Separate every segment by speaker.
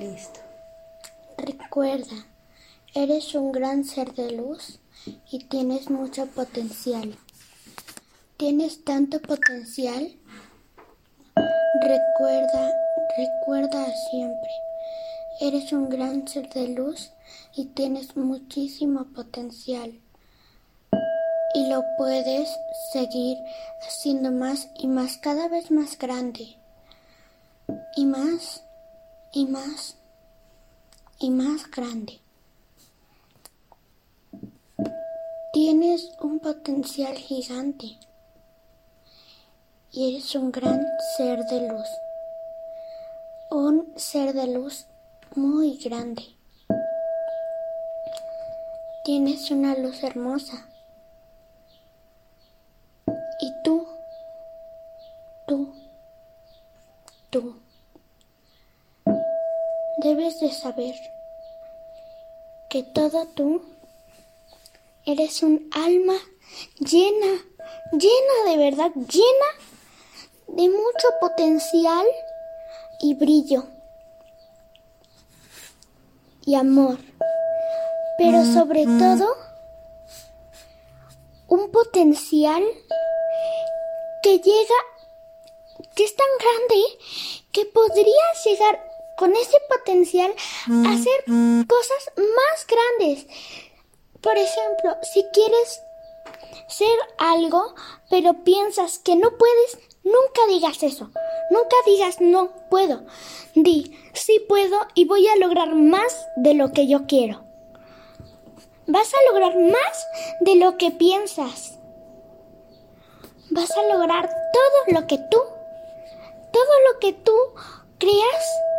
Speaker 1: Listo.
Speaker 2: Recuerda, eres un gran ser de luz y tienes mucho potencial. Tienes tanto potencial. Recuerda, recuerda siempre. Eres un gran ser de luz y tienes muchísimo potencial. Y lo puedes seguir haciendo más y más, cada vez más grande. Y más y más y más grande. Tienes un potencial gigante y eres un gran ser de luz. Un ser de luz muy grande. Tienes una luz hermosa. Debes de saber que todo tú eres un alma llena, llena de verdad, llena de mucho potencial y brillo y amor, pero sobre todo un potencial que llega, que es tan grande que podría llegar con ese potencial hacer cosas más grandes. Por ejemplo, si quieres ser algo, pero piensas que no puedes, nunca digas eso. Nunca digas no puedo. Di sí puedo y voy a lograr más de lo que yo quiero. Vas a lograr más de lo que piensas. Vas a lograr todo lo que tú, todo lo que tú creas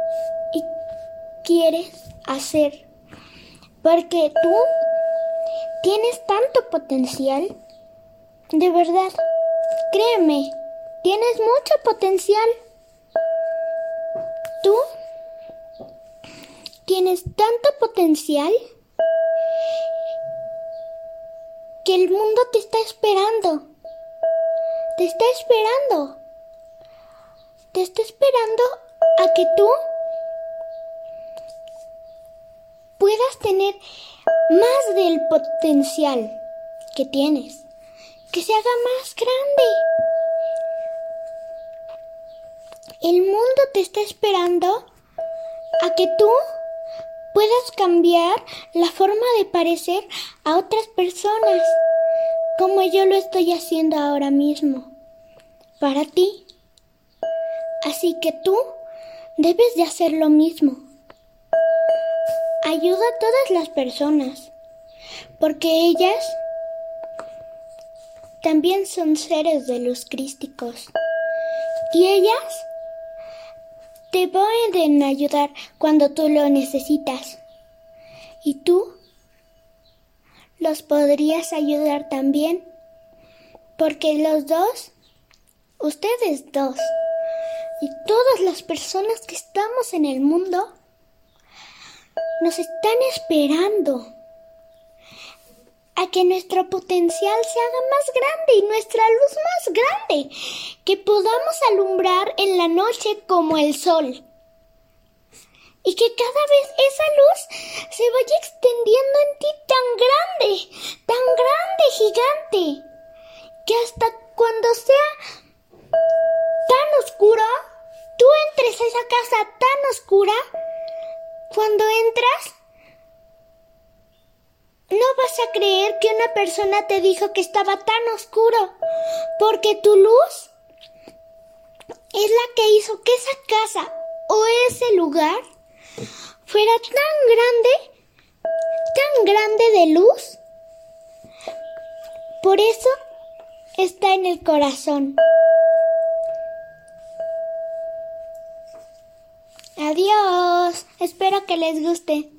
Speaker 2: quieres hacer. Porque tú tienes tanto potencial. De verdad, créeme, tienes mucho potencial. Tú tienes tanto potencial que el mundo te está esperando. Te está esperando. Te está esperando a que tú puedas tener más del potencial que tienes, que se haga más grande. El mundo te está esperando a que tú puedas cambiar la forma de parecer a otras personas, como yo lo estoy haciendo ahora mismo, para ti. Así que tú debes de hacer lo mismo ayuda a todas las personas, porque ellas también son seres de luz crísticos. Y ellas te pueden ayudar cuando tú lo necesitas. Y tú los podrías ayudar también, porque los dos, ustedes dos, y todas las personas que estamos en el mundo, nos están esperando. A que nuestro potencial se haga más grande y nuestra luz más grande, que podamos alumbrar en la noche como el sol. Y que cada vez esa luz se vaya extendiendo en ti tan grande, tan grande, gigante, que hasta cuando sea tan oscuro, tú entres a esa casa tan oscura, cuando entras, no vas a creer que una persona te dijo que estaba tan oscuro, porque tu luz es la que hizo que esa casa o ese lugar fuera tan grande, tan grande de luz. Por eso está en el corazón. Adiós. Espero que les guste.